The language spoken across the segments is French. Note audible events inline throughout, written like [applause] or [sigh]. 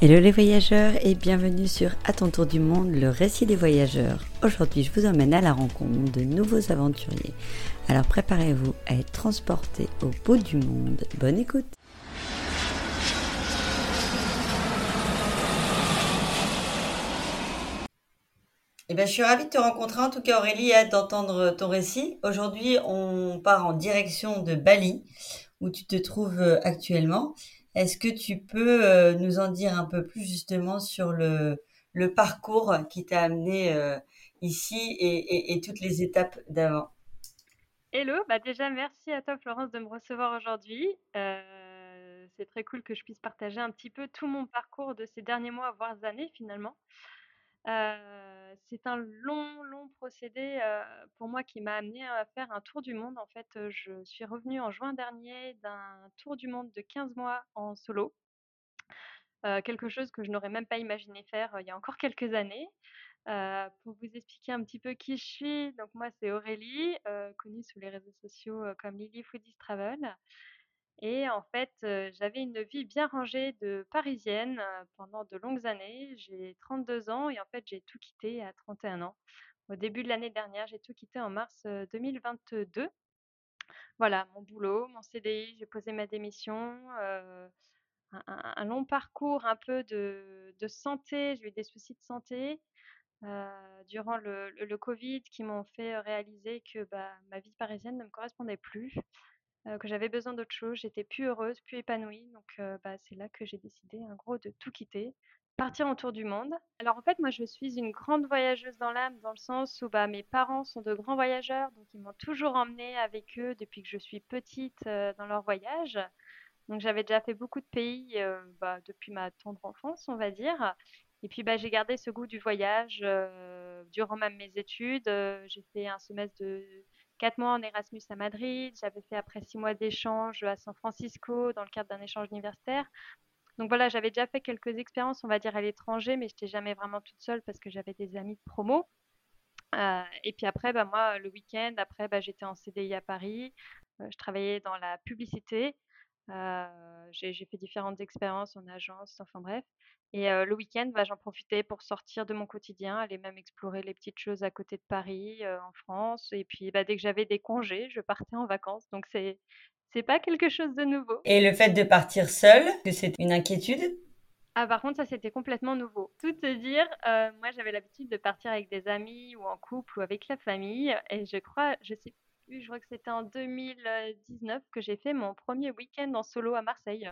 Hello les voyageurs et bienvenue sur À ton tour du monde, le récit des voyageurs. Aujourd'hui, je vous emmène à la rencontre de nouveaux aventuriers. Alors préparez-vous à être transportés au bout du monde. Bonne écoute Eh ben, je suis ravie de te rencontrer, en tout cas Aurélie, et d'entendre ton récit. Aujourd'hui, on part en direction de Bali, où tu te trouves euh, actuellement. Est-ce que tu peux euh, nous en dire un peu plus justement sur le, parcours qui t'a amené euh, ici et, toutes les étapes d'avant? Hello, bah déjà merci à toi Florence de me recevoir aujourd'hui. Euh, c'est très cool que je puisse partager un petit peu tout mon parcours de ces derniers mois, voire années finalement. C'est un long, long procédé pour moi qui m'a amené à faire un tour du monde. En fait, je suis revenue en juin dernier d'un tour du monde de 15 mois en solo. quelque chose que je n'aurais même pas imaginé faire il y a encore quelques années. pour vous expliquer un petit peu qui je suis, donc moi c'est Aurélie, connue sur les réseaux sociaux comme Lily Foodies Travel. Et en fait, j'avais une vie bien rangée de parisienne pendant de longues années. J'ai 32 ans et en fait, j'ai tout quitté à 31 ans. Au début de l'année dernière, j'ai tout quitté en mars 2022. Voilà, mon boulot, mon CDI, j'ai posé ma démission. un, long parcours un peu de, santé, j'ai eu des soucis de santé. durant le, Covid qui m'ont fait réaliser que bah, ma vie parisienne ne me correspondait plus que j'avais besoin d'autre chose. J'étais plus heureuse, plus épanouie. Donc, bah, c'est là que j'ai décidé, en gros, de tout quitter, partir en tour du monde. Alors, en fait, moi, je suis une grande voyageuse dans l'âme, dans le sens où bah, mes parents sont de grands voyageurs. Donc, ils m'ont toujours emmenée avec eux depuis que je suis petite dans leur voyage. Donc, j'avais déjà fait beaucoup de pays bah, depuis ma tendre enfance, on va dire. Et puis, j'ai gardé ce goût du voyage durant même mes études. j'ai fait un semestre de quatre mois en Erasmus à Madrid. J'avais fait après six mois d'échange à San Francisco dans le cadre d'un échange universitaire. Donc voilà, j'avais déjà fait quelques expériences, on va dire, à l'étranger, mais je n'étais jamais vraiment toute seule parce que j'avais des amis de promo. Euh, et puis après, bah, moi, le week-end, après, bah, j'étais en CDI à Paris. Euh, je travaillais dans la publicité. Euh, j'ai fait différentes expériences en agence, enfin bref. Et le week-end, bah, j'en profitais pour sortir de mon quotidien, aller même explorer les petites choses à côté de Paris, en France. Et puis, bah, dès que j'avais des congés, je partais en vacances. Donc, c'est c'est pas quelque chose de nouveau. Et le fait de partir seule, que c'est une inquiétude? Ah, par contre, ça, c'était complètement nouveau. Tout te dire, moi, j'avais l'habitude de partir avec des amis ou en couple ou avec la famille. Et je crois, je sais je crois que c'était en 2019 que j'ai fait mon premier week-end en solo à Marseille.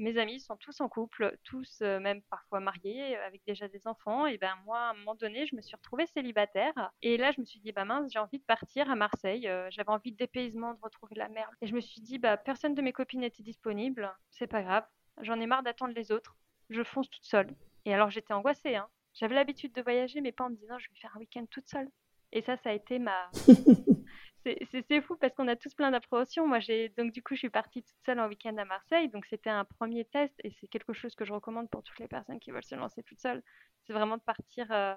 Mes amis sont tous en couple, tous euh, même parfois mariés, euh, avec déjà des enfants. Et ben moi, à un moment donné, je me suis retrouvée célibataire. Et là, je me suis dit, bah mince, j'ai envie de partir à Marseille. Euh, j'avais envie de dépaysement, de retrouver la mer. Et je me suis dit, bah personne de mes copines n'était disponible. C'est pas grave. J'en ai marre d'attendre les autres. Je fonce toute seule. Et alors, j'étais angoissée. Hein. J'avais l'habitude de voyager, mais pas en me disant, je vais faire un week-end toute seule. Et ça, ça a été ma, [laughs] c'est fou parce qu'on a tous plein d'appréhensions. Moi, j'ai donc du coup, je suis partie toute seule en week-end à Marseille. Donc, c'était un premier test et c'est quelque chose que je recommande pour toutes les personnes qui veulent se lancer toute seule. C'est vraiment de partir euh,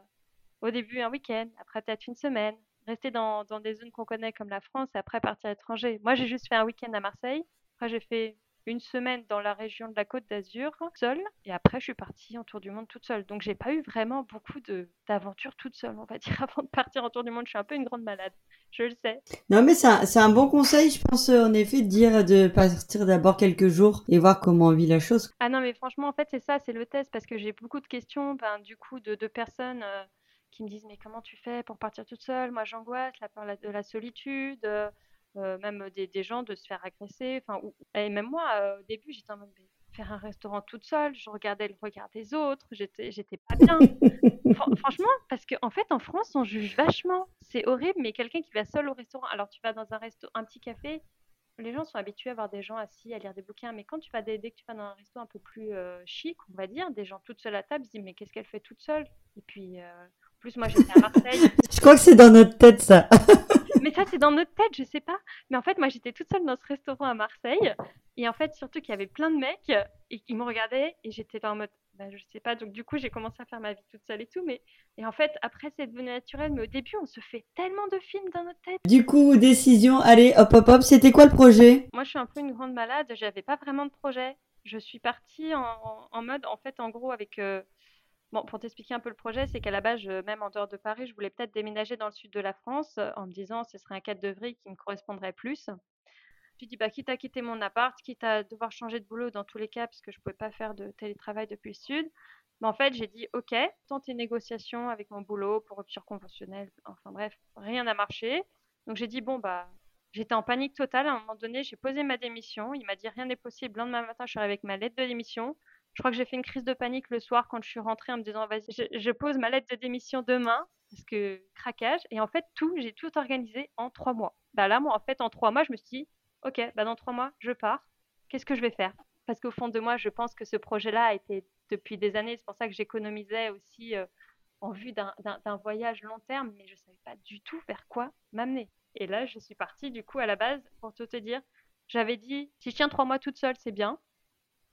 au début un week-end, après peut-être une semaine, rester dans, dans des zones qu'on connaît comme la France et après partir à l'étranger. Moi, j'ai juste fait un week-end à Marseille. Après, j'ai fait une semaine dans la région de la Côte d'Azur seule et après je suis partie en tour du monde toute seule. Donc j'ai pas eu vraiment beaucoup de d'aventures toute seule, on va dire [laughs] avant de partir en tour du monde, je suis un peu une grande malade. Je le sais. Non mais c'est un, bon conseil, je pense en effet de dire de partir d'abord quelques jours et voir comment on vit la chose. Ah non mais franchement en fait c'est ça, c'est le test parce que j'ai beaucoup de questions ben, du coup de, de personnes euh, qui me disent mais comment tu fais pour partir toute seule? Moi j'angoisse, la peur de la solitude. Euh, euh, même des, des, gens de se faire agresser. Enfin, et même moi, euh, au début, j'étais en mode faire un restaurant toute seule, je regardais le regard des autres, j'étais, j'étais pas bien. [laughs] franchement, parce qu'en en fait, en France, on juge vachement. C'est horrible, mais quelqu'un qui va seul au restaurant, alors tu vas dans un resto, un petit café, les gens sont habitués à voir des gens assis, à lire des bouquins, mais quand tu vas dès, que tu vas dans un resto un peu plus euh, chic, on va dire, des gens toutes seules à table, ils se disent mais qu'est-ce qu'elle fait toute seule? Et puis, en plus, moi j'étais à Marseille. [laughs] je crois que c'est dans notre tête ça. [laughs] mais ça, c'est dans notre tête, je sais pas. Mais en fait, moi, j'étais toute seule dans ce restaurant à Marseille. Et en fait, surtout qu'il y avait plein de mecs et qui me regardaient. Et j'étais en mode, bah, je sais pas. Donc, du coup, j'ai commencé à faire ma vie toute seule et tout. Mais et en fait, après, c'est devenu naturel. Mais au début, on se fait tellement de films dans notre tête. Du coup, décision, allez, hop, hop, hop. C'était quoi le projet? Moi, je suis un peu une grande malade. J'avais pas vraiment de projet. Je suis partie en en mode en fait, en gros avec, heu bon, pour t'expliquer un peu le projet, c'est qu'à la base, même en dehors de Paris, je voulais peut-être déménager dans le sud de la France, heu, en me disant: «Ce serait un cadre de vie qui me correspondrait plus». J'ai dit: «Bah, quitte à quitter mon appart, quitte à devoir changer de boulot dans tous les cas, parce que je pouvais pas faire de télétravail depuis le sud». Mais en fait, j'ai dit: «OK», tenter négociation avec mon boulot pour rupture conventionnelle, enfin bref, rien n'a marché. Donc j'ai dit: «Bon, bah» j'étais en panique totale. À un moment donné, j'ai posé ma démission. Il m'a dit: «Rien n'est possible». Le lendemain matin, je suis avec ma lettre de démission. Je crois que j'ai fait une crise de panique le soir quand je suis rentrée en me disant: «Vas-y, je pose ma lettre de démission demain», parce que craquage et en fait tout, j'ai tout organisé en 3 mois. Bah, là, moi, en fait, en 3 mois, je me suis dit: «OK, bah, dans 3 mois, je pars. Qu'est-ce que je vais faire?» parce qu'au fond de moi, je pense que ce projet-là a été depuis des années. C'est pour ça que j'économisais aussi, heu, en vue d'un voyage long terme, mais je savais pas du tout vers quoi m'amener et là, je suis partie du coup à la base, pour te dire, j'avais dit: «Si je tiens 3 mois toute seule, c'est bien».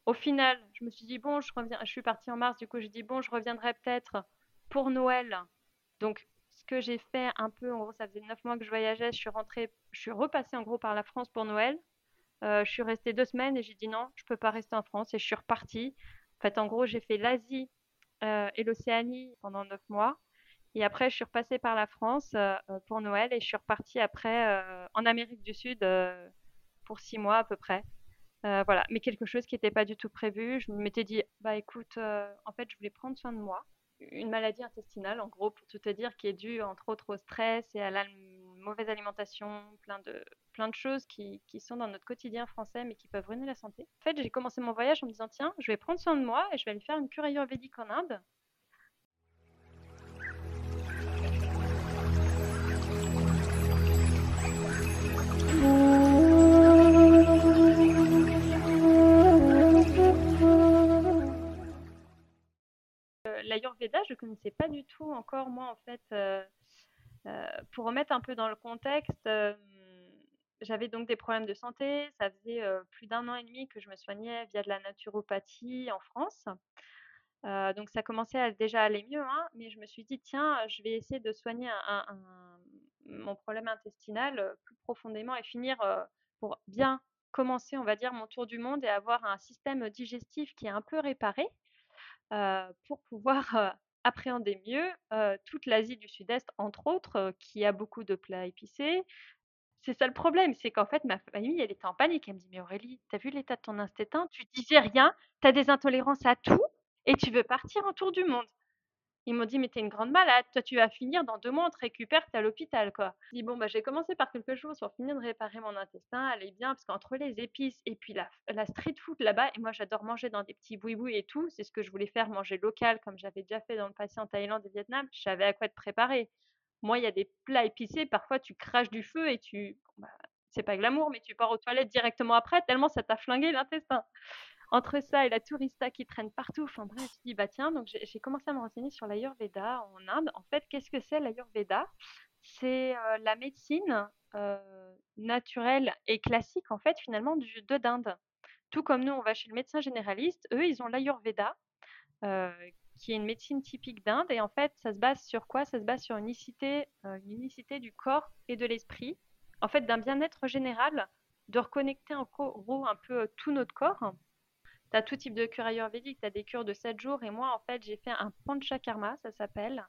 Au final, je me suis dit: «Bon, je reviens» je suis partie en mars, du coup, j'ai dit: «Bon, je reviendrai peut-être pour Noël». Donc ce que j'ai fait un peu, en gros, ça faisait 9 mois que je voyageais, je suis rentrée je suis repassée en gros par la France pour Noël. Heu, je suis restée 2 semaines et j'ai dit: «Non, je peux pas rester en France» et je suis repartie. En fait, en gros, j'ai fait l'Asie, heu, et l'Océanie pendant 9 mois et après je suis repassée par la France, heu, pour Noël et je suis repartie après, en Amérique du Sud, pour 6 mois à peu près. Heu, voilà, mais quelque chose qui était pas du tout prévu. Je m'étais dit: «Bah, écoute, heu, en fait, je voulais prendre soin de moi». Une maladie intestinale, en gros, pour tout te dire, qui est due entre autres au stress et à la mauvaise alimentation, plein de plein de choses qui qui sont dans notre quotidien français, mais qui peuvent ruiner la santé. En fait, j'ai commencé mon voyage en me disant: «Tiens, je vais prendre soin de moi et je vais aller faire une cure ayurvédique en Inde». L'ayurveda, je connaissais pas du tout encore moi en fait, heu heu, pour remettre un peu dans le contexte, hem, j'avais donc des problèmes de santé. Ça faisait, plus d'1 an et demi que je me soignais via de la naturopathie en France. Donc ça commençait à déjà aller mieux, hein, mais je me suis dit: «Tiens, je vais essayer de soigner mon problème intestinal, plus profondément et finir, pour bien commencer, on va dire, mon tour du monde et avoir un système digestif qui est un peu réparé». Heu, pour pouvoir, heu, appréhender mieux, heu, toute l'Asie du Sud-Est, entre autres, qui a beaucoup de plats épicés. C'est ça le problème, c'est qu'en fait, ma famille, elle était en panique. Elle me dit: «Mais Aurélie, tu as vu l'état de ton intestin? Tu digères rien, tu as des intolérances à tout et tu veux partir en tour du monde». Ils m'ont dit: «Mais tu es une grande malade, toi tu vas finir dans 2 mois, on te récupère, tu es à l'hôpital, quoi». Je dis: «Bon, bah, je vais commencer par quelque chose pour finir de réparer mon intestin, aller bien». Parce qu'entre les épices et puis la la street food là-bas et moi j'adore manger dans des petits boui-boui et tout, c'est ce que je voulais faire, manger local comme j'avais déjà fait dans le passé en Thaïlande et Vietnam, je savais à quoi être préparée. Moi, il y a des plats épicés, parfois tu craches du feu et tu bah, c'est pas glamour, mais tu pars aux toilettes directement après tellement ça t'a flingué l'intestin. Entre ça et la tourista qui traîne partout, enfin bref, je dis: «Bah, tiens», donc j'ai commencé à me renseigner sur l'ayurveda en Inde. En fait, qu'est-ce que c'est l'ayurveda? C'est, heu, la médecine, heu, naturelle et classique, en fait, finalement, du de d'Inde. Tout comme nous, on va chez le médecin généraliste, eux, ils ont l'ayurveda, heu, qui est une médecine typique d'Inde et en fait, ça se base sur quoi? Ça se base sur une unicité, une unicité du corps et de l'esprit. En fait, d'un bien-être général, de reconnecter en gros un peu tout notre corps. Tu as tout type de cure ayurvédique, tu as des cures de 7 jours et moi, en fait, j'ai fait un panchakarma, ça s'appelle.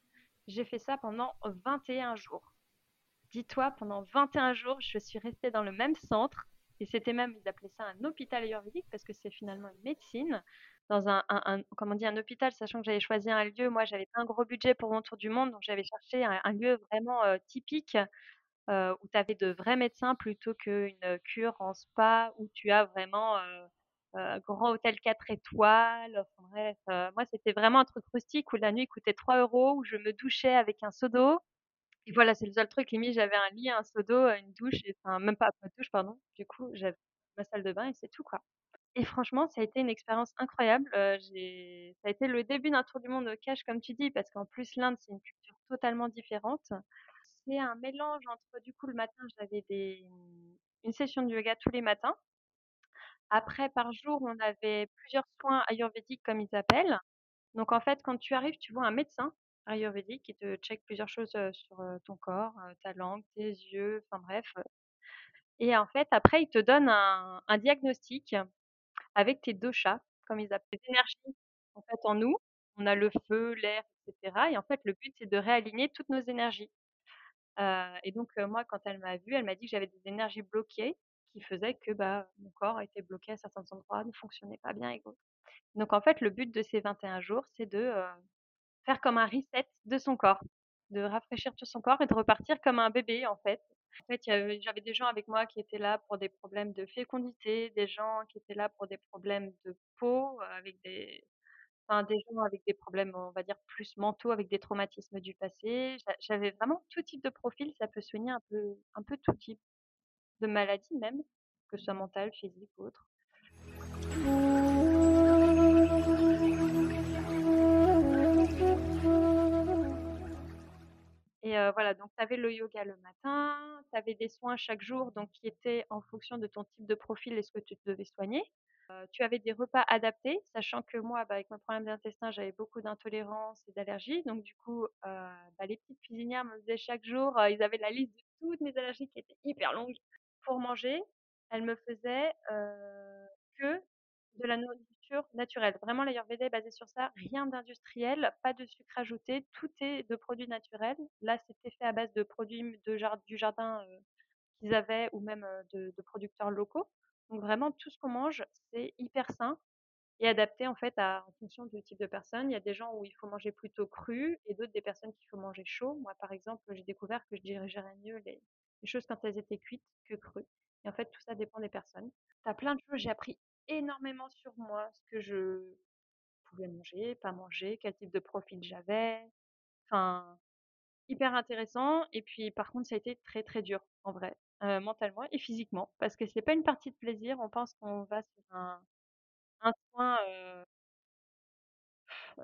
J'ai fait ça pendant 21 jours. Dis-toi, pendant 21 jours, je suis restée dans le même centre et c'était même, ils appelaient ça un hôpital ayurvédique parce que c'est finalement une médecine dans un comment? Un hôpital, sachant que j'avais choisi un lieu, moi, j'avais un gros budget pour mon tour du monde, donc j'avais cherché un lieu vraiment, heu, typique, heu, où tu avais de vrais médecins plutôt qu'une cure en spa où tu as vraiment, heu, grand hôtel 4 étoiles, enfin bref, heu, moi, c'était vraiment un truc rustique où la nuit coûtait 3 €, où je me douchais avec un seau d'eau et voilà, c'est le seul truc, limite, j'avais un lit, un seau d'eau, une douche et enfin, même pas, de douche, pardon. Du coup, j'avais ma salle de bain et c'est tout, quoi et franchement, ça a été une expérience incroyable, j'ai ça a été le début d'un tour du monde cash comme tu dis, parce qu'en plus l'Inde, c'est une culture totalement différente. C'est un mélange entre du coup, le matin, j'avais des une session de yoga tous les matins. Après, par jour, on avait plusieurs soins ayurvédiques comme ils appellent. Donc en fait, quand tu arrives, tu vois un médecin ayurvédique qui te check plusieurs choses, sur, ton corps, ta langue, tes yeux, enfin bref, et en fait, après, il te donne un diagnostic avec tes doshas, comme ils appellent, les énergies en fait en nous. On a le feu, l'air et cetera et en fait, le but, c'est de réaligner toutes nos énergies. Et donc moi, quand elle m'a vue, elle m'a dit que j'avais des énergies bloquées qui faisaient que, bah, mon corps était bloqué à certains endroits, ne fonctionnait pas bien et. Donc en fait, le but de ces 21 jours, c'est de, heu, faire comme un reset de son corps, de rafraîchir tout son corps et de repartir comme un bébé, en fait. En fait, j'avais des gens avec moi qui étaient là pour des problèmes de fécondité, des gens qui étaient là pour des problèmes de peau, avec des enfin, des gens avec des problèmes, on va dire, plus mentaux, avec des traumatismes du passé. J'a j'avais vraiment tout type de profil, ça peut soigner un peu un peu tout type de maladie même, que ce soit mentale, physique ou autre. Et heu, voilà, donc tu avais le yoga le matin, tu avais des soins chaque jour, donc qui étaient en fonction de ton type de profil et ce que tu devais soigner. Heu, tu avais des repas adaptés, sachant que moi, bah, avec mon problème d'intestin, j'avais beaucoup d'intolérance et d'allergies, donc du coup, heu, bah, les petites cuisinières me faisaient chaque jour, ils avaient la liste de toutes mes allergies qui était hyper longue. Pour manger, elles me faisaient, heu, que de la nourriture naturelle. Vraiment l'ayurveda est basé sur ça, rien d'industriel, pas de sucre ajouté, tout est de produits naturels. Là, c'était fait à base de produits du jardin, qu'ils avaient ou même, de producteurs locaux. Donc vraiment tout ce qu'on mange, c'est hyper sain et adapté en fait à en fonction du type de personne. Il y a des gens où il faut manger plutôt cru et d'autres des personnes qu'il faut manger chaud. Moi, par exemple, j'ai découvert que je digérais mieux les les choses quand elles étaient cuites que crues et en fait, tout ça dépend des personnes. Tu as plein de choses, j'ai appris énormément sur moi, ce que je pouvais manger, pas manger, quel type de profil j'avais. Enfin, hyper intéressant et puis par contre, ça a été très, très dur en vrai, heu, mentalement et physiquement parce que c'est pas une partie de plaisir. On pense qu'on va sur un un soin, heu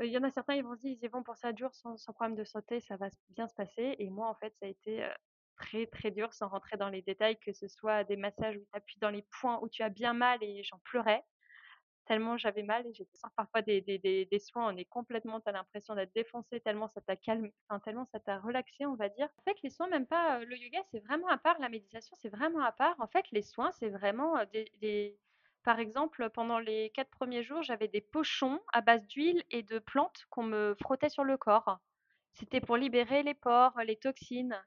il y en a certains, ils vont se dire: «Ils y vont pour 7 jours sans problème de santé, ça va bien se passer» et moi, en fait, ça a été, heu, très, très dur sans rentrer dans les détails, que ce soit des massages où tu appuies dans les points où tu as bien mal et j'en pleurais, tellement j'avais mal et besoin parfois des des des soins, on est complètement tu as l'impression d'être défoncé tellement ça t'a calm enfin, tellement ça t'a relaxé, on va dire. En fait, les soins, même pas, heu, le yoga, c'est vraiment à part, la méditation, c'est vraiment à part. En fait, les soins, c'est vraiment, heu, des par exemple, pendant les 4 premiers jours, j'avais des pochons à base d'huile et de plantes qu'on me frottait sur le corps. C'était pour libérer les pores, les toxines.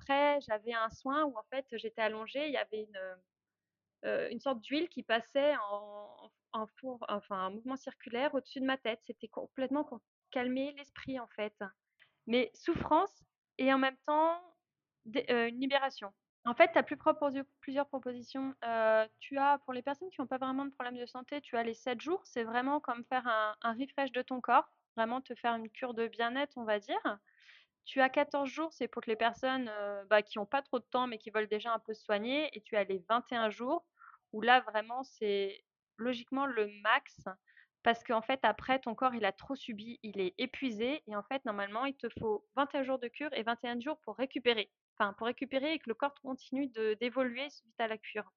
Après, j'avais un soin où en fait, j'étais allongée, il y avait une, heu, une sorte d'huile qui passait en en four enfin, un mouvement circulaire au-dessus de ma tête. C'était complètement pour calmer l'esprit, en fait. Mais souffrance et en même temps heu, une libération. En fait, tu as plusieurs propositions. Heu, tu as pour les personnes qui ont pas vraiment de problème de santé, tu as les 7 jours, c'est vraiment comme faire un un refresh de ton corps, vraiment te faire une cure de bien-être, on va dire. Tu as 14 jours, c'est pour que les personnes, bah, qui ont pas trop de temps, mais qui veulent déjà un peu se soigner et tu as les 21 jours où là, vraiment, c'est logiquement le max parce qu'en fait, après, ton corps, il a trop subi, il est épuisé et en fait, normalement, il te faut 21 jours de cure et 21 jours pour récupérer. Enfin, pour récupérer et que le corps continue d'évoluer suite à la cure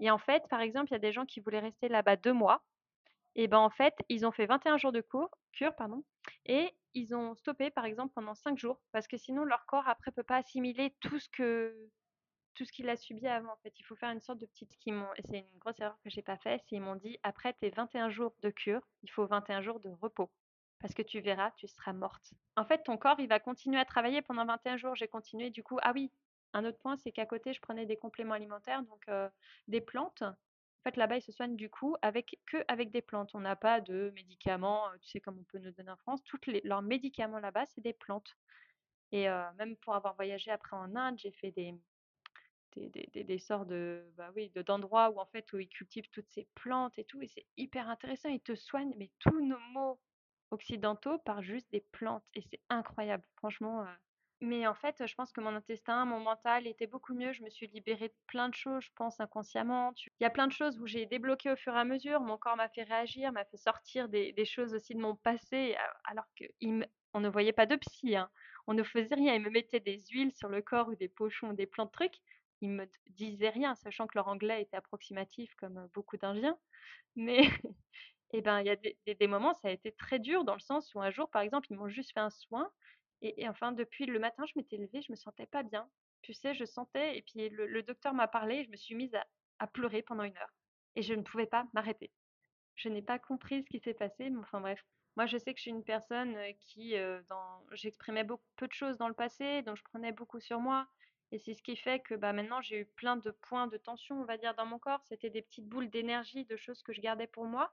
et en fait, par exemple, il y a des gens qui voulaient rester là-bas 2 mois et ben, en fait, ils ont fait 21 jours de cure, pardon et ils ont stoppé, par exemple, pendant 5 jours parce que sinon leur corps après peut pas assimiler tout ce que tout ce qu'il a subi avant, en fait. Il faut faire une sorte de petite qu'ils m'ont c'est une grosse erreur que j'ai pas fait, c'est ils m'ont dit: «Après tes 21 jours de cure, il faut 21 jours de repos parce que tu verras, tu seras morte». En fait, ton corps, il va continuer à travailler pendant 21 jours. J'ai continué du coup ah oui, un autre point, c'est qu'à côté, je prenais des compléments alimentaires, donc heu, des plantes. En fait, là-bas, ils se soignent du coup avec qu'avec des plantes. On n'a pas de médicaments, heu, tu sais, comme on peut nous donner en France. Toutes leurs médicaments là-bas, c'est des plantes et heu, même pour avoir voyagé après en Inde, j'ai fait des des des de bah, oui, de d'endroits où en fait, où ils cultivent toutes ces plantes et tout et c'est hyper intéressant. Ils te soignent, mais tous nos maux occidentaux par juste des plantes et c'est incroyable, franchement, heu mais en fait, je pense que mon intestin, mon mental était beaucoup mieux. Je me suis libérée de plein de choses, je pense inconsciemment. Il y a plein de choses où j'ai débloqué au fur et à mesure. Mon corps m'a fait réagir, m'a fait sortir des choses aussi de mon passé, alors qu'il me on ne voyait pas de psy, hein. On ne faisait rien. Ils me mettaient des huiles sur le corps ou des pochons ou des plein de trucs. Ils me disaient rien, sachant que leur anglais était approximatif comme, beaucoup d'indiens. Mais [laughs] et ben, il y a des moments, ça a été très dur dans le sens où un jour, par exemple, ils m'ont juste fait un soin et enfin, depuis le matin, je m'étais levée, je me sentais pas bien. Tu sais, je sentais et puis le docteur m'a parlé je me suis mise à pleurer pendant 1 heure. et je ne pouvais pas m'arrêter. Je n'ai pas compris ce qui s'est passé, mais enfin bref. Moi, je sais que je suis une personne qui, j'exprimais beaucoup peu de choses dans le passé, donc je prenais beaucoup sur moi. Et c'est ce qui fait que bah, maintenant, j'ai eu plein de points de tension, on va dire, dans mon corps. C'était des petites boules d'énergie, de choses que je gardais pour moi.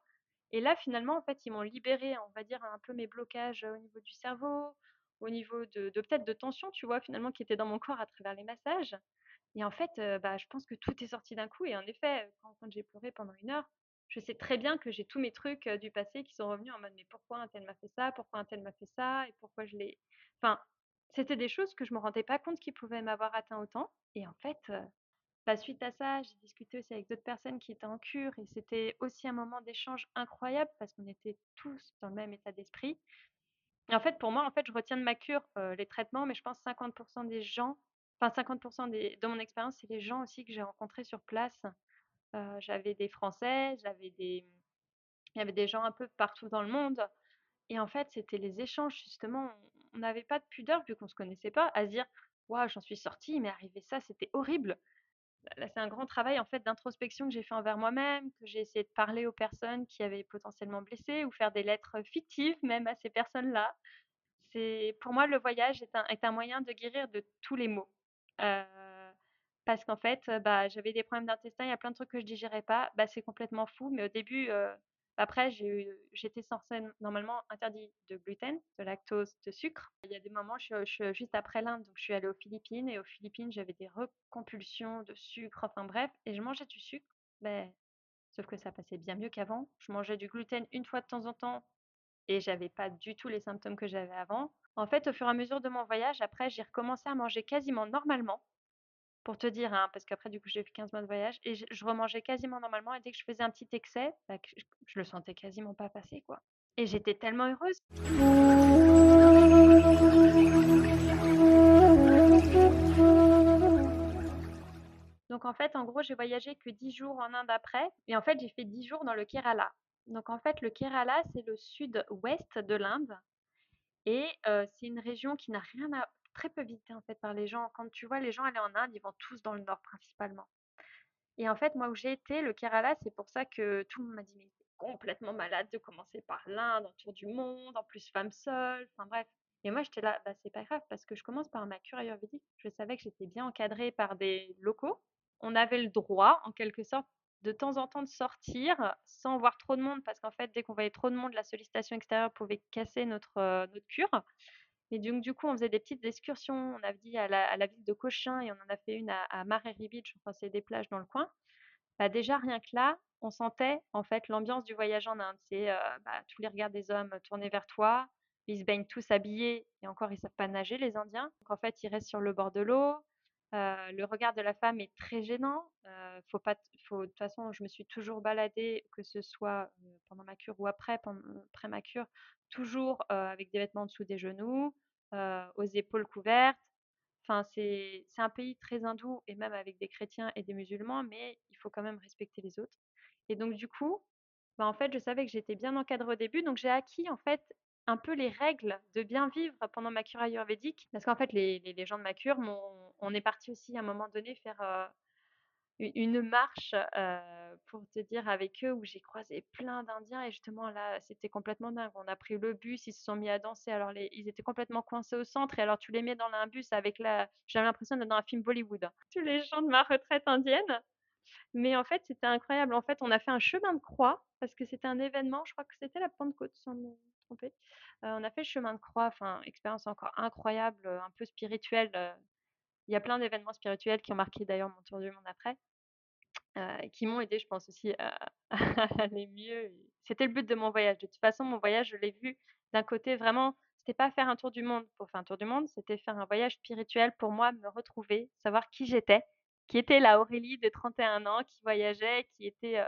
Et là, finalement, en fait, ils m'ont libéré, on va dire, un peu mes blocages au niveau du cerveau, au niveau de, de peut-être de tension, tu vois, finalement, qui étaient dans mon corps à travers les massages. Et en fait, bah, je pense que tout est sorti d'un coup. Et en effet, quand, quand j'ai pleuré pendant une heure, je sais très bien que j'ai tous mes trucs du passé qui sont revenus en mode mais pourquoi un tel m'a fait ça, pourquoi un tel m'a fait ça, et pourquoi je l'ai. Enfin, c'était des choses que je me rendais pas compte qui pouvaient m'avoir atteint autant. Et en fait, bah, suite à ça, j'ai discuté aussi avec d'autres personnes qui étaient en cure et c'était aussi un moment d'échange incroyable parce qu'on était tous dans le même état d'esprit. Et en fait, pour moi, en fait, je retiens de ma cure les traitements, mais je pense 50% des gens, enfin 50% des, de mon expérience, c'est les gens aussi que j'ai rencontrés sur place j'avais des Français, j'avais des il y avait des gens un peu partout dans le monde et en fait, c'était les échanges justement, on n'avait pas de pudeur vu qu'on se connaissait pas à se dire: «Waouh, j'en suis sortie, m'est arrivé ça, c'était horrible». Là, c'est un grand travail en fait d'introspection que j'ai fait envers moi-même, que j'ai essayé de parler aux personnes qui avaient potentiellement blessé ou faire des lettres fictives même à ces personnes-là. C'est pour moi, le voyage est un est un moyen de guérir de tous les maux. Parce qu'en fait, bah, j'avais des problèmes d'intestin, il y a plein de trucs que je digérais pas. Bah, c'est complètement fou, mais au début, après j'étais censée normalement interdit de gluten, de lactose, de sucre. Il y a des moments, juste après l'Inde, donc je suis allée aux Philippines et aux Philippines, j'avais des recompulsions de sucre, enfin bref, et je mangeais du sucre, beh, sauf que ça passait bien mieux qu'avant. Je mangeais du gluten une fois de temps en temps et j'avais pas du tout les symptômes que j'avais avant. En fait, au fur et à mesure de mon voyage, après, j'ai recommencé à manger quasiment normalement. Pour te dire, hein, parce qu'après du coup j'ai fait 15 mois de voyage et je remangeais quasiment normalement et dès que je faisais un petit excès, bah, je le sentais quasiment pas passer, quoi et j'étais tellement heureuse. Donc en fait, en gros, j'ai voyagé que 10 jours en Inde après et en fait, j'ai fait 10 jours dans le Kerala. Donc en fait, le Kerala, c'est le sud-ouest de l'Inde et heu, c'est une région qui n'a rien à très peu visitée en fait par les gens. Quand tu vois les gens aller en Inde, ils vont tous dans le nord principalement. Et en fait, moi où j'ai été, le Kerala, c'est pour ça que tout le monde m'a dit: «Mais complètement malade de commencer par l'Inde, un tour du monde, en plus femme seule», enfin bref. Et moi j'étais là: «Bah, c'est pas grave parce que je commence par ma cure ayurvédique». Je savais que j'étais bien encadrée par des locaux. On avait le droit, en quelque sorte, de temps en temps de sortir sans voir trop de monde parce qu'en fait, dès qu'on voyait trop de monde, la sollicitation extérieure pouvait casser notre, heu, notre cure. Et donc du coup, on faisait des petites excursions. On a dit à la ville de Cochin et on en a fait une à à Beach, enfin c'est des plages dans le coin. Bah, déjà rien que là, on sentait en fait l'ambiance du voyage en Inde. C'est, heu, bah, tous les regards des hommes tournés vers toi. Ils se baignent tous habillés et encore ils savent pas nager les Indiens. Donc en fait, ils restent sur le bord de l'eau. Le regard de la femme est très gênant. Faut pas faut de toute façon, je me suis toujours baladée, que ce soit, pendant ma cure ou après, après ma cure, toujours, avec des vêtements en dessous des genoux, aux épaules couvertes. Enfin, c'est c'est un pays très hindou et même avec des chrétiens et des musulmans, mais il faut quand même respecter les autres. Et donc du coup, bah, en fait, je savais que j'étais bien encadrée au début, donc j'ai acquis en fait un peu les règles de bien vivre pendant ma cure ayurvédique. Parce qu'en fait, les les gens de ma cure m'ont on est parti aussi à un moment donné faire, heu, u une marche, heu, pour te dire avec eux où j'ai croisé plein d'Indiens et justement là, c'était complètement dingue. On a pris le bus, ils se sont mis à danser. Alors les ils étaient complètement coincés au centre et alors tu les mets dans un bus avec la j'avais l'impression d'être dans un film Bollywood. Tous les gens de ma retraite indienne, mais en fait, c'était incroyable. En fait, on a fait un chemin de croix parce que c'était un événement, je crois que c'était la Pentecôte on a fait le chemin de croix, enfin expérience encore incroyable, un peu spirituelle. Il y a plein d'événements spirituels qui ont marqué d'ailleurs mon tour du monde après. Qui m'ont aidé je pense aussi à [laughs] aller mieux. C'était le but de mon voyage. De toute façon, mon voyage, je l'ai vu d'un côté vraiment, c'était pas faire un tour du monde pour faire un tour du monde, c'était faire un voyage spirituel pour moi, me retrouver, savoir qui j'étais, qui était la Aurélie de 31 ans, qui voyageait, qui était,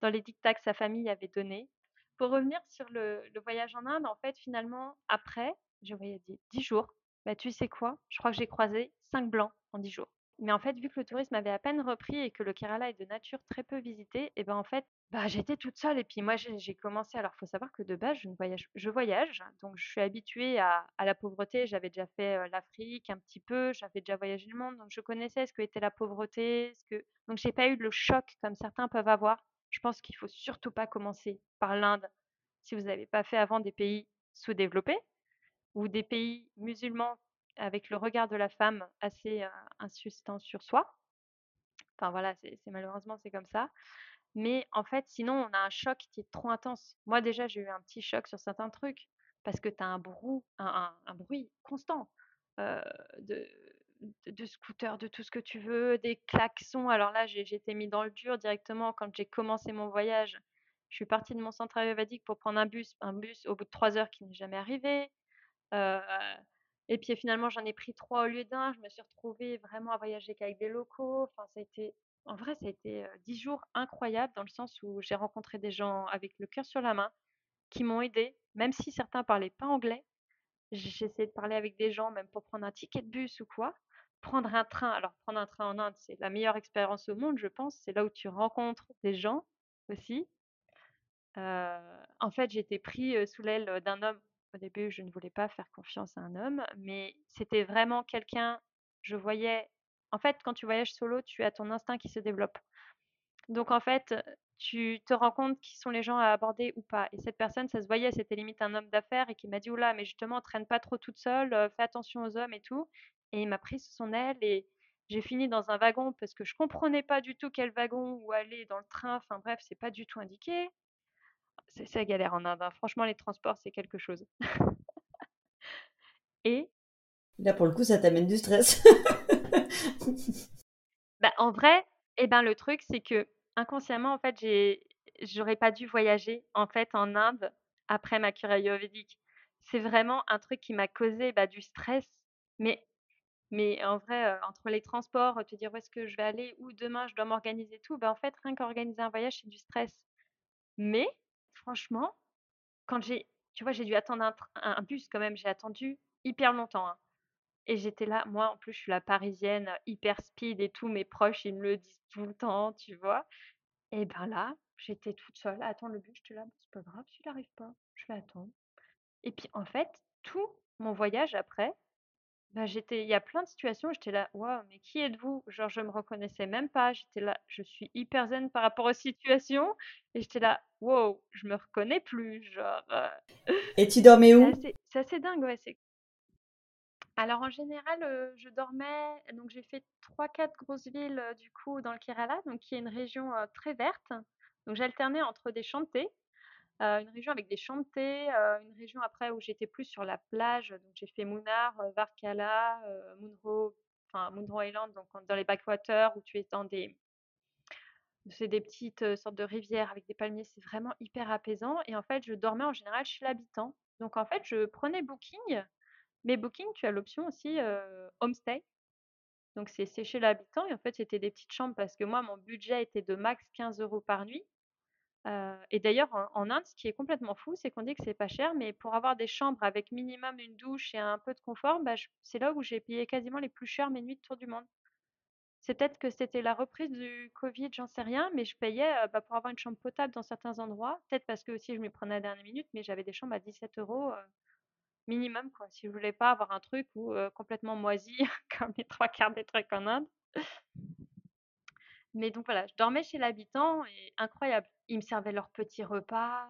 dans les dictats que sa famille avait donnés. Pour revenir sur le voyage en Inde, en fait, finalement, après, j'ai voyagé 10 jours. Bah, tu sais quoi? Je crois que j'ai croisé 5 blancs en 10 jours. Mais en fait, vu que le tourisme avait à peine repris et que le Kerala est de nature très peu visité et ben, en fait, bah, j'étais toute seule et puis moi j'ai commencé alors faut savoir que de base je voyage je voyage, donc je suis habituée à la pauvreté. J'avais déjà fait, l'Afrique un petit peu, j'avais déjà voyagé le monde, donc je connaissais ce que était la pauvreté, ce que donc j'ai pas eu le choc comme certains peuvent avoir. Je pense qu'il faut surtout pas commencer par l'Inde si vous n'avez pas fait avant des pays sous-développés ou des pays musulmans avec le regard de la femme assez euh, insistant sur soi. Enfin voilà, c'est malheureusement c'est comme ça. Mais en fait, sinon, on a un choc qui est trop intense. Moi, déjà, j'ai eu un petit choc sur certains trucs parce que tu as un, un, bruit constant euh, de, de, scooters, de tout ce que tu veux, des klaxons. Alors là, j'ai été mis dans le dur directement quand j'ai commencé mon voyage. Je suis partie de mon centre ayurvédique pour prendre un bus, un bus au bout de trois heures qui n'est jamais arrivé. Euh, et puis finalement, j'en ai pris trois au lieu d'un. Je me suis retrouvée vraiment à voyager qu'avec des locaux. Enfin, ça a été, en vrai, ça a été dix jours incroyables dans le sens où j'ai rencontré des gens avec le cœur sur la main qui m'ont aidé, même si certains parlaient pas anglais. J'ai essayé de parler avec des gens, même pour prendre un ticket de bus ou quoi. Prendre un train, alors prendre un train en Inde, c'est la meilleure expérience au monde, je pense. C'est là où tu rencontres des gens aussi. en fait, été pris sous l'aile d'un homme au début, je ne voulais pas faire confiance à un homme, mais c'était vraiment quelqu'un, je voyais. En fait, quand tu voyages solo, tu as ton instinct qui se développe. Donc, en fait, tu te rends compte qui sont les gens à aborder ou pas. Et cette personne, ça se voyait, c'était limite un homme d'affaires et qui m'a dit Oula, mais justement, traîne pas trop toute seule, euh, fais attention aux hommes et tout. Et il m'a pris sous son aile et j'ai fini dans un wagon parce que je comprenais pas du tout quel wagon ou aller dans le train. Enfin bref, c'est pas du tout indiqué c'est la galère en Inde. Hein. Franchement, les transports, c'est quelque chose. [laughs] Et Là, pour le coup, ça t'amène du stress. [laughs] bah, en vrai, eh ben, le truc, c'est que inconsciemment, en fait, j'ai, j'aurais pas dû voyager en fait en Inde après ma cure ayurvédique. C'est vraiment un truc qui m'a causé bah, du stress. Mais, mais en vrai, entre les transports, te dire où est-ce que je vais aller, ou demain je dois m'organiser tout, bah, en fait, rien qu'organiser un voyage, c'est du stress. Mais franchement, quand j'ai, tu vois, j'ai dû attendre un, bus quand même, j'ai attendu hyper longtemps. Hein. Et j'étais là, moi en plus, je suis la parisienne, hyper speed et tout, mes proches, ils me le disent tout le temps, tu vois. Et ben là, j'étais toute seule à attendre le bus, j'étais là, c'est pas grave s'il n'arrive pas, je vais attendre. Et puis en fait, tout mon voyage après, bah, j'étais il y a plein de situations j'étais là: «Waouh, mais qui êtes-vous?» genre je me reconnaissais même pas, j'étais là, je suis hyper zen par rapport aux situations et j'étais là: «Wow, je me reconnais plus», genre, [laughs] Et tu dormais où? c'est assez dingue, ouais, c'est alors en général, je dormais donc j'ai fait 3-4 grosses villes, du coup dans le Kerala, donc qui est une région, très verte. Donc j'alternais entre des champs euh, une région avec des champs euh, une région après où j'étais plus sur la plage, donc j'ai fait Munnar, euh, Varkala, Munro, enfin Island, donc dans les backwaters où tu es dans des c'est des petites sortes de rivières avec des palmiers, c'est vraiment hyper apaisant. Et en fait, je dormais en général chez l'habitant. Donc en fait, je prenais Booking, mais Booking, tu as l'option aussi homestay. Donc c'est chez l'habitant et en fait, c'était des petites chambres parce que moi, mon budget était de max 15 euros par nuit et d'ailleurs, en, Inde, ce qui est complètement fou, c'est qu'on dit que c'est pas cher, mais pour avoir des chambres avec minimum une douche et un peu de confort, bah, c'est là où j'ai payé quasiment les plus chères mes nuits de tour du monde. C'est peut-être que c'était la reprise du Covid, j'en sais rien, mais je payais bah, pour avoir une chambre potable dans certains endroits. Peut-être parce que aussi je m'y prenais à la dernière minute, mais j'avais des chambres à 17 euros minimum, quoi. Si je voulais pas avoir un truc où, complètement moisi, [laughs] comme les trois quarts des trucs en Inde. Mais donc voilà, je dormais chez l'habitant et incroyable. Ils me servaient leurs petits repas.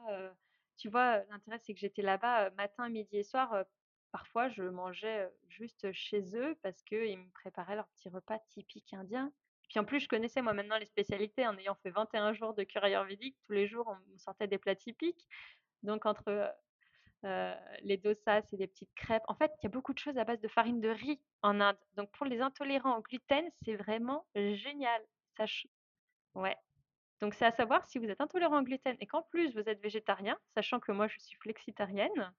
tu vois, l'intérêt, c'est que j'étais là-bas matin, midi et soir. parfois, je mangeais juste chez eux parce qu'ils me préparaient leurs petits repas typiques indiens. Puis en plus, je connaissais moi maintenant les spécialités en ayant fait 21 jours de cure ayurvédique. Tous les jours, on sortait des plats typiques. Donc entre les dosas et les petites crêpes, en fait, il y a beaucoup de choses à base de farine de riz en Inde. Donc pour les intolérants au gluten, c'est vraiment génial. Ouais. Donc c'est à savoir si vous êtes intolérant au gluten et qu'en plus vous êtes végétarien, sachant que moi je suis flexitarienne,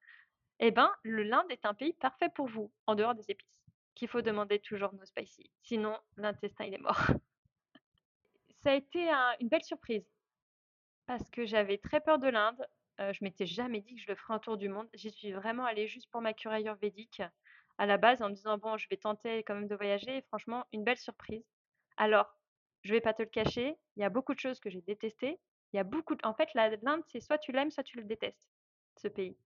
eh ben l'Inde est un pays parfait pour vous, en dehors des épices, qu'il faut demander toujours no spicy. Sinon l'intestin il est mort. [laughs] Ça a été une belle surprise parce que j'avais très peur de l'Inde. Euh, je m'étais jamais dit que je le ferais un tour du monde. J'y suis vraiment allée juste pour ma cure ayurvédique à la base en me disant bon je vais tenter quand même de voyager et franchement une belle surprise. Alors je vais pas te le cacher, il y a beaucoup de choses que j'ai détestées. Il y a beaucoup En fait, l'Inde, c'est soit tu l'aimes, soit tu le détestes, ce pays.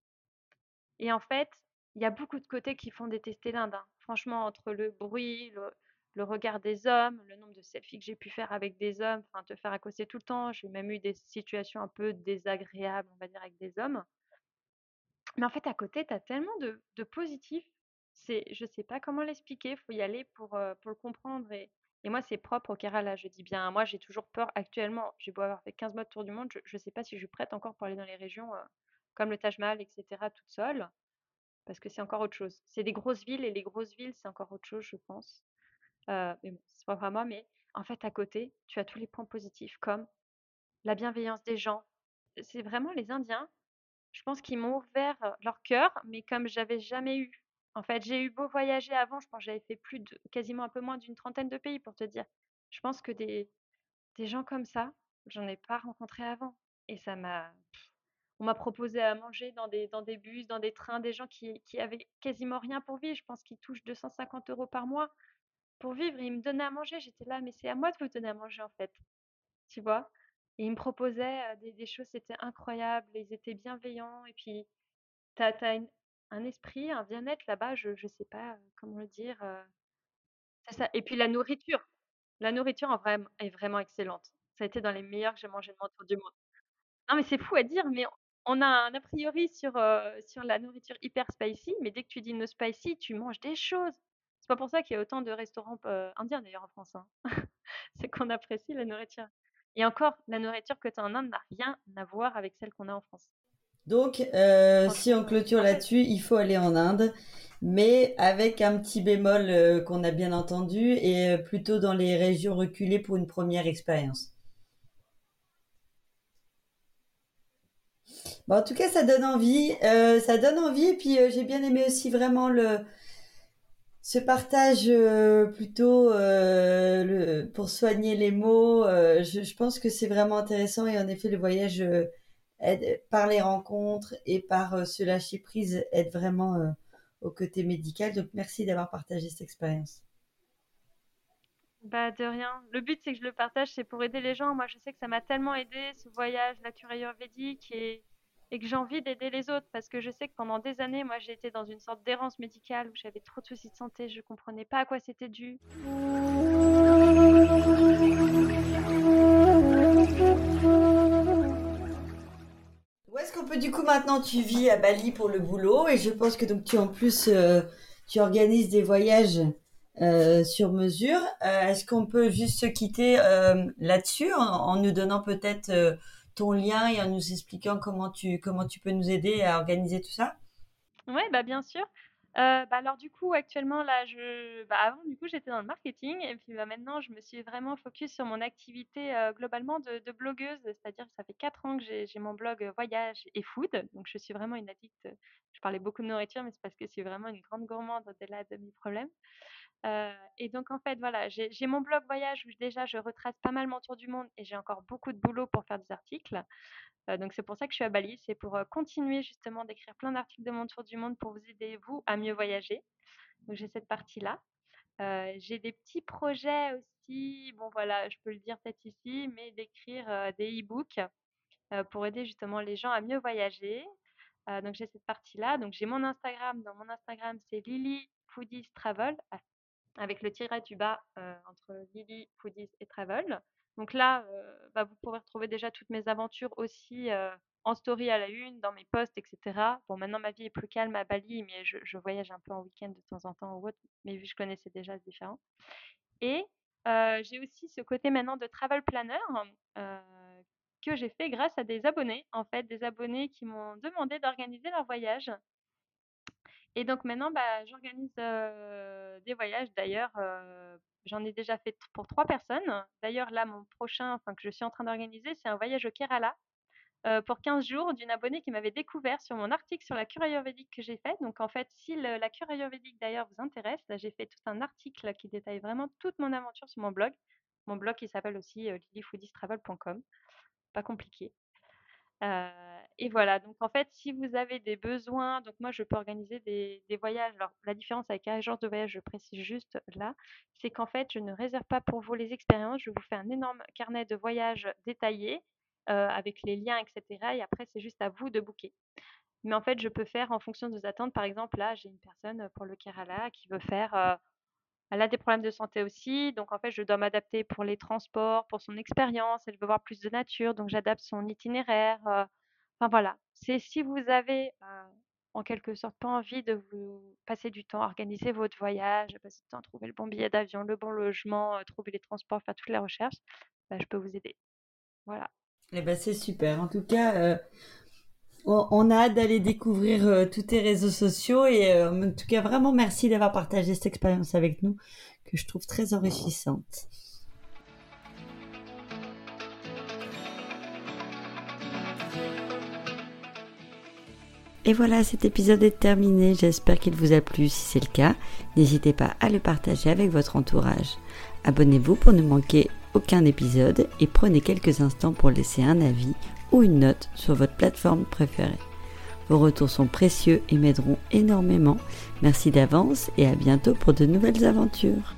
Et en fait, il y a beaucoup de côtés qui font détester l'Inde. Hein. Franchement, entre le bruit, le regard des hommes, le nombre de selfies que j'ai pu faire avec des hommes, te faire accoster tout le temps. J'ai même eu des situations un peu désagréables, on va dire, avec des hommes. Mais en fait, à côté, tu as tellement de, positifs. C'est, je sais pas comment l'expliquer, faut y aller pour, euh, pour le comprendre. Et, et moi, c'est propre au Kerala, je dis bien. Moi, j'ai toujours peur actuellement. J'ai beau avoir fait 15 mois de tour du monde, je ne sais pas si je suis prête encore pour aller dans les régions euh, comme le Taj Mahal, etc., toute seule, parce que c'est encore autre chose. C'est des grosses villes et les grosses villes, c'est encore autre chose, je pense. Euh, mais bon, c'est pas vraiment. Mais en fait, à côté, tu as tous les points positifs, comme la bienveillance des gens. C'est vraiment les Indiens je pense qu'ils m'ont ouvert leur cœur, mais comme j'avais jamais eu. En fait, j'ai eu beau voyager avant, je pense que j'avais fait plus de, quasiment un peu moins d'une trentaine de pays pour te dire. Je pense que des, des gens comme ça, j'en ai pas rencontré avant. Et ça m'a. On m'a proposé à manger dans des, dans des bus, dans des trains, des gens qui, qui avaient quasiment rien pour vivre. Je pense qu'ils touchent 250 euros par mois pour vivre. Ils me donnaient à manger. J'étais là, mais c'est à moi de vous donner à manger en fait. Tu vois? Et ils me proposaient des, des choses, c'était incroyable, ils étaient bienveillants. Et puis, tu as, un esprit, un bien-être là-bas, je ne sais pas comment le dire. ça. Et puis la nourriture. La nourriture en vrai, est vraiment excellente. Ça a été dans les meilleurs que j'ai mangé de mon tour du monde. Non, mais c'est fou à dire, mais on a un a priori sur, sur la nourriture hyper spicy, mais dès que tu dis no spicy, tu manges des choses. C'est pas pour ça qu'il y a autant de restaurants indiens d'ailleurs en France. Hein. [laughs] c'est qu'on apprécie la nourriture. Et encore, la nourriture que tu as en Inde n'a rien à voir avec celle qu'on a en France. Donc, euh, si on clôture là-dessus, il faut aller en Inde, mais avec un petit bémol euh, qu'on a bien entendu et euh, plutôt dans les régions reculées pour une première expérience. Bon, en tout cas, ça donne envie. ça donne envie. Et puis, j'ai bien aimé aussi vraiment le, ce partage euh, plutôt euh, le, pour soigner les mots, euh, je, je, pense que c'est vraiment intéressant et en effet le voyage par les rencontres et par ce lâcher prise aide vraiment au côté médical. Donc merci d'avoir partagé cette expérience. Bah de rien. Le but c'est que je le partage, c'est pour aider les gens. Moi je sais que ça m'a tellement aidé ce voyage, la cure ayurvédique et et que j'ai envie d'aider les autres parce que je sais que pendant des années, moi, j'ai été dans une sorte d'errance médicale où j'avais trop de soucis de santé, je comprenais pas à quoi c'était dû. Qu'on peut du coup maintenant tu vis à Bali pour le boulot et je pense que donc tu en plus euh, tu organises des voyages euh, sur mesure. Euh, est-ce qu'on peut juste se quitter là-dessus en, nous donnant peut-être ton lien et en nous expliquant comment tu, comment tu peux nous aider à organiser tout ça? Oui, bah bien sûr. Bah alors du coup actuellement là bah avant du coup j'étais dans le marketing et puis bah, maintenant je me suis vraiment focus sur mon activité globalement de, blogueuse c'est-à-dire que ça fait quatre ans que j'ai mon blog voyage et food donc je suis vraiment une addict je parlais beaucoup de nourriture mais c'est parce que je suis vraiment une grande gourmande au-delà de mes problèmes et donc, en fait, voilà, j'ai mon blog voyage où déjà je retrace pas mal mon tour du monde et j'ai encore beaucoup de boulot pour faire des articles. Donc, c'est pour ça que je suis à Bali. C'est pour continuer justement d'écrire plein d'articles de mon tour du monde pour vous aider, vous, à mieux voyager. Donc, j'ai cette partie-là. j'ai des petits projets aussi, bon voilà, je peux le dire peut-être ici, mais d'écrire des e-books pour aider justement les gens à mieux voyager. donc j'ai cette partie-là. Donc j'ai mon Instagram. Dans mon Instagram, c'est Lily Foodies Travel, avec le tiret du bas entre Lily, Foodies et Travel. Donc là, bah, vous pourrez retrouver déjà toutes mes aventures aussi en story à la une, dans mes posts, etc. Bon, maintenant ma vie est plus calme à Bali, mais je, voyage un peu en week-end de temps en temps ou autre, mais vu que je connaissais déjà, c'est différent. Et j'ai aussi ce côté maintenant de travel planner que j'ai fait grâce à des abonnés, en fait, des abonnés qui m'ont demandé d'organiser leur voyage. Et donc maintenant, bah, j'organise des voyages. D'ailleurs, j'en ai déjà fait pour trois personnes. D'ailleurs, là, mon prochain, enfin que je suis en train d'organiser, c'est un voyage au Kerala pour 15 jours d'une abonnée qui m'avait découvert sur mon article sur la cure ayurvédique que j'ai fait. Donc en fait, si la cure ayurvédique d'ailleurs vous intéresse, j'ai fait tout un article qui détaille vraiment toute mon aventure sur mon blog. Mon blog qui s'appelle aussi lilyfoodistravel.com. Pas compliqué et voilà, donc en fait, si vous avez des besoins, donc moi je peux organiser des, voyages. Alors la différence avec agence de voyage, je précise juste là, c'est qu'en fait, je ne réserve pas pour vous les expériences, je vous fais un énorme carnet de voyage détaillé avec les liens, etc. Et après, c'est juste à vous de booker. Mais en fait, je peux faire en fonction de vos attentes. Par exemple, là, j'ai une personne pour le Kerala qui veut faire Elle a des problèmes de santé aussi, donc en fait, je dois m'adapter pour les transports, pour son expérience. Elle veut voir plus de nature, donc j'adapte son itinéraire. enfin voilà, c'est si vous avez en quelque sorte pas envie de vous passer du temps à organiser votre voyage, passer du temps à trouver le bon billet d'avion, le bon logement, trouver les transports, faire toutes les recherches, bah, je peux vous aider. Voilà. Eh ben c'est super. En tout cas, on, a hâte d'aller découvrir euh, tous tes réseaux sociaux et euh, en tout cas vraiment merci d'avoir partagé cette expérience avec nous que je trouve très enrichissante. Et voilà, cet épisode est terminé. J'espère qu'il vous a plu. Si c'est le cas, n'hésitez pas à le partager avec votre entourage. Abonnez-vous pour ne manquer aucun épisode et prenez quelques instants pour laisser un avis ou une note sur votre plateforme préférée. Vos retours sont précieux et m'aideront énormément. Merci d'avance et à bientôt pour de nouvelles aventures.